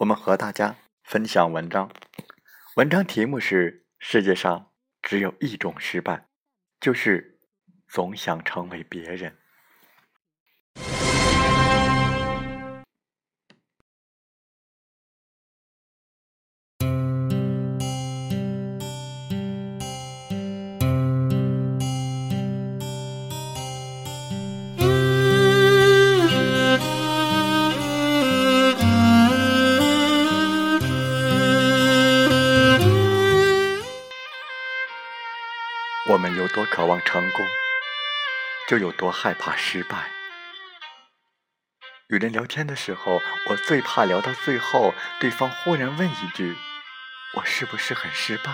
我们和大家分享文章，文章题目是：世界上只有一种失败，就是总想成为别人。有多渴望成功，就有多害怕失败。与人聊天的时候，我最怕聊到最后，对方忽然问一句：“我是不是很失败？”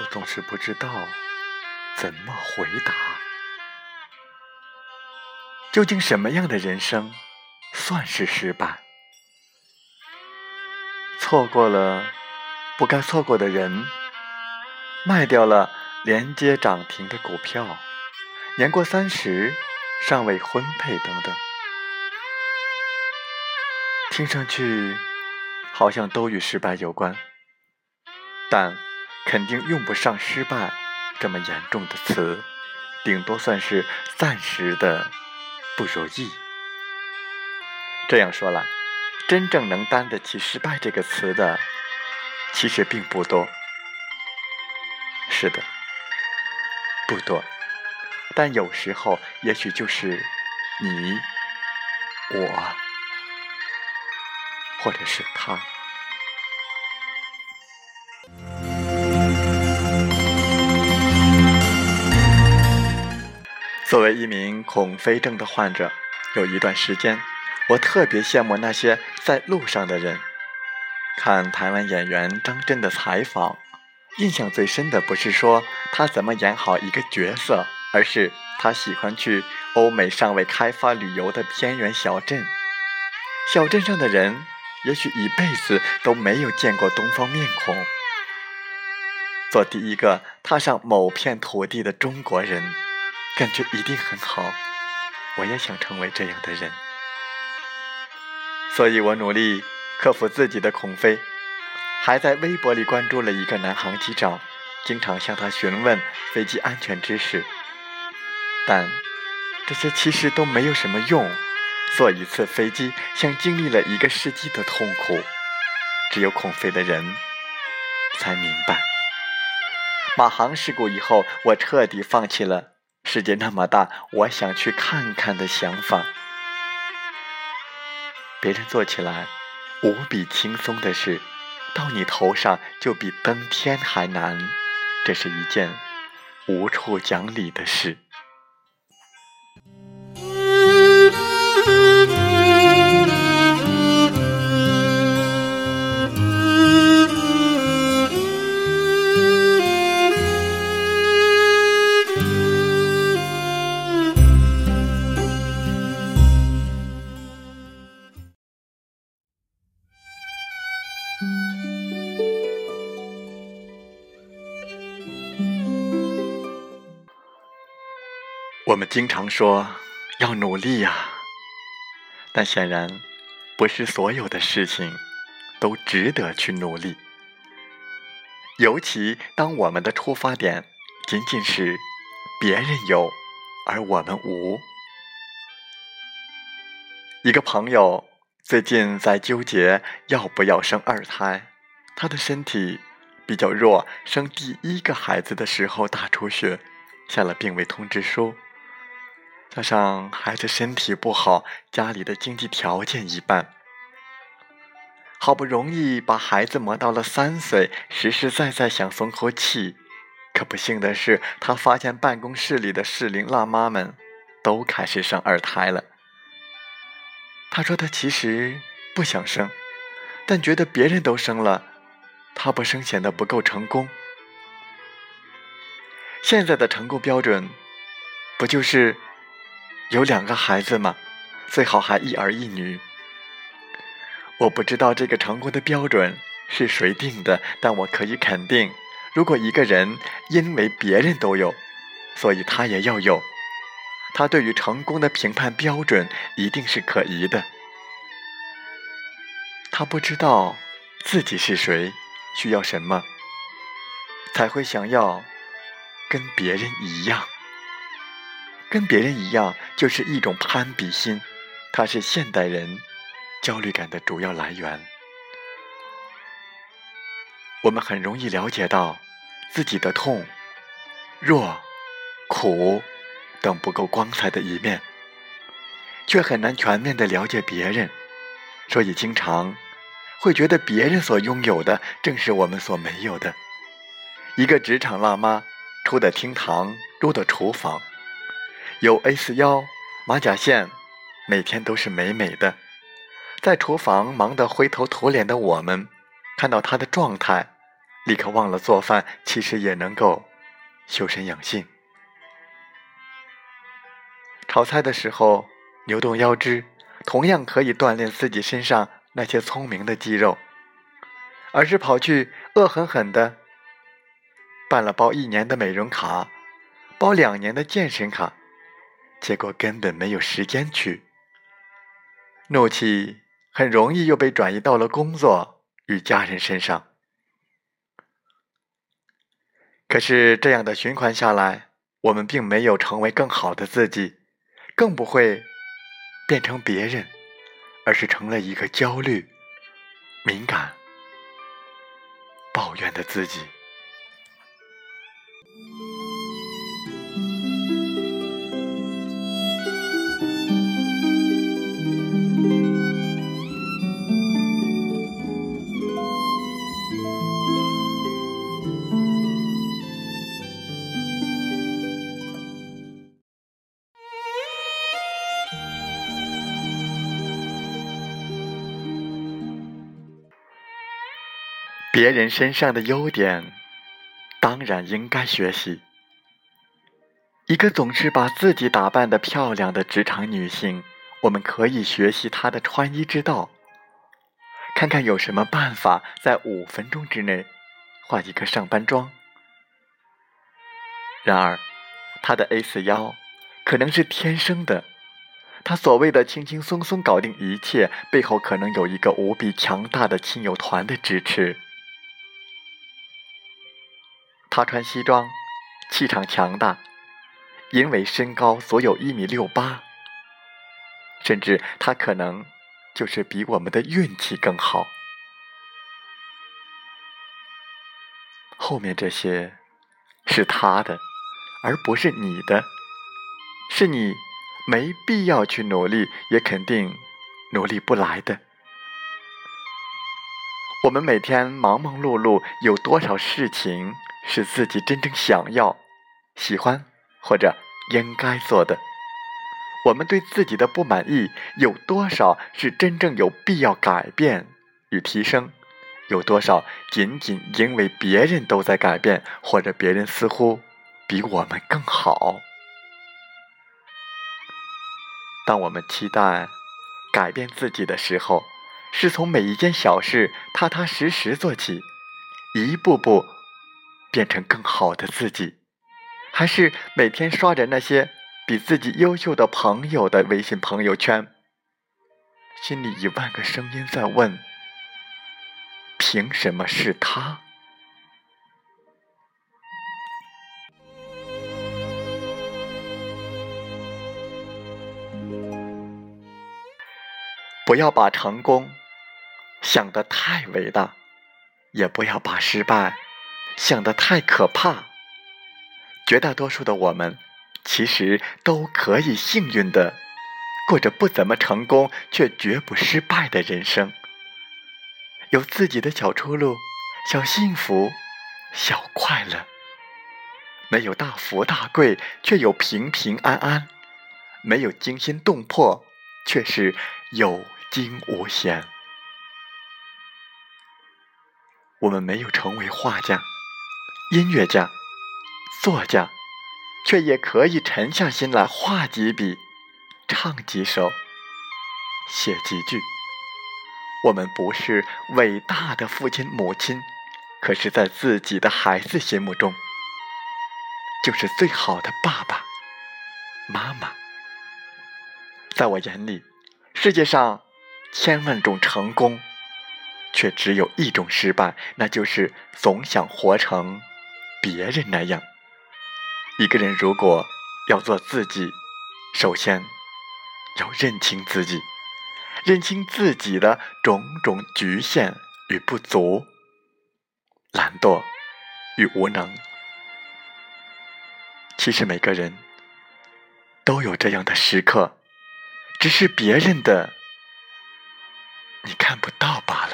我总是不知道怎么回答。究竟什么样的人生算是失败？错过了不该错过的人。卖掉了连接涨停的股票，年过三十尚未婚配等等，听上去好像都与失败有关，但肯定用不上“失败”这么严重的词，顶多算是暂时的不如意。这样说来，真正能担得起“失败”这个词的，其实并不多。是的，不多，但有时候也许就是你、我，或者是他。作为一名恐飞症的患者，有一段时间，我特别羡慕那些在路上的人。看台湾演员张震的采访。印象最深的不是说他怎么演好一个角色，而是他喜欢去欧美尚未开发旅游的偏远小镇。小镇上的人也许一辈子都没有见过东方面孔。做第一个踏上某片土地的中国人，感觉一定很好。我也想成为这样的人，所以我努力克服自己的恐飞。还在微博里关注了一个南航机长，经常向他询问飞机安全知识，但这些其实都没有什么用。坐一次飞机像经历了一个世纪的痛苦，只有恐飞的人才明白。马航事故以后，我彻底放弃了世界那么大，我想去看看的想法。别人做起来无比轻松的事。到你头上就比登天还难，这是一件无处讲理的事。我们经常说要努力呀，但显然不是所有的事情都值得去努力。尤其当我们的出发点仅仅是别人有而我们无。一个朋友最近在纠结要不要生二胎，他的身体比较弱，生第一个孩子的时候大出血，下了病危通知书。加上孩子身体不好，家里的经济条件一般，好不容易把孩子磨到了三岁，实实在在想松口气，可不幸的是，他发现办公室里的适龄辣妈们都开始生二胎了。他说他其实不想生，但觉得别人都生了，他不生显得不够成功。现在的成功标准，不就是？有两个孩子吗？最好还一儿一女。我不知道这个成功的标准是谁定的，但我可以肯定，如果一个人因为别人都有，所以他也要有，他对于成功的评判标准一定是可疑的。他不知道自己是谁，需要什么，才会想要跟别人一样。跟别人一样，就是一种攀比心，它是现代人焦虑感的主要来源。我们很容易了解到自己的痛、弱、苦等不够光彩的一面，却很难全面的了解别人，所以经常会觉得别人所拥有的正是我们所没有的。一个职场辣妈，出得厅堂，入得厨房。有 A 四腰、马甲线，每天都是美美的。在厨房忙得灰头土脸的我们，看到她的状态，立刻忘了做饭，其实也能够修身养性。炒菜的时候扭动腰肢，同样可以锻炼自己身上那些聪明的肌肉，而是跑去恶狠狠的办了包一年的美容卡，包两年的健身卡。结果根本没有时间去，怒气很容易又被转移到了工作与家人身上。可是这样的循环下来，我们并没有成为更好的自己，更不会变成别人，而是成了一个焦虑、敏感、抱怨的自己。别人身上的优点，当然应该学习。一个总是把自己打扮的漂亮的职场女性，我们可以学习她的穿衣之道，看看有什么办法在五分钟之内画一个上班妆。然而，她的 A 四腰可能是天生的，她所谓的轻轻松松搞定一切，背后可能有一个无比强大的亲友团的支持。他穿西装，气场强大，因为身高足有一米六八，甚至他可能就是比我们的运气更好。后面这些是他的，而不是你的，是你没必要去努力，也肯定努力不来的。我们每天忙忙碌碌，有多少事情？是自己真正想要、喜欢或者应该做的。我们对自己的不满意有多少是真正有必要改变与提升？有多少仅仅因为别人都在改变，或者别人似乎比我们更好？当我们期待改变自己的时候，是从每一件小事踏踏实实做起，一步步。变成更好的自己，还是每天刷着那些比自己优秀的朋友的微信朋友圈，心里一万个声音在问：凭什么是他？不要把成功想得太伟大，也不要把失败想的太可怕。绝大多数的我们，其实都可以幸运的过着不怎么成功却绝不失败的人生，有自己的小出路、小幸福、小快乐。没有大富大贵，却有平平安安；没有惊心动魄，却是有。惊无险。我们没有成为画家、音乐家、作家，却也可以沉下心来画几笔、唱几首、写几句。我们不是伟大的父亲母亲，可是，在自己的孩子心目中，就是最好的爸爸妈妈。在我眼里，世界上。千万种成功，却只有一种失败，那就是总想活成别人那样。一个人如果要做自己，首先要认清自己，认清自己的种种局限与不足、懒惰与无能。其实每个人都有这样的时刻，只是别人的。你看不到罢了。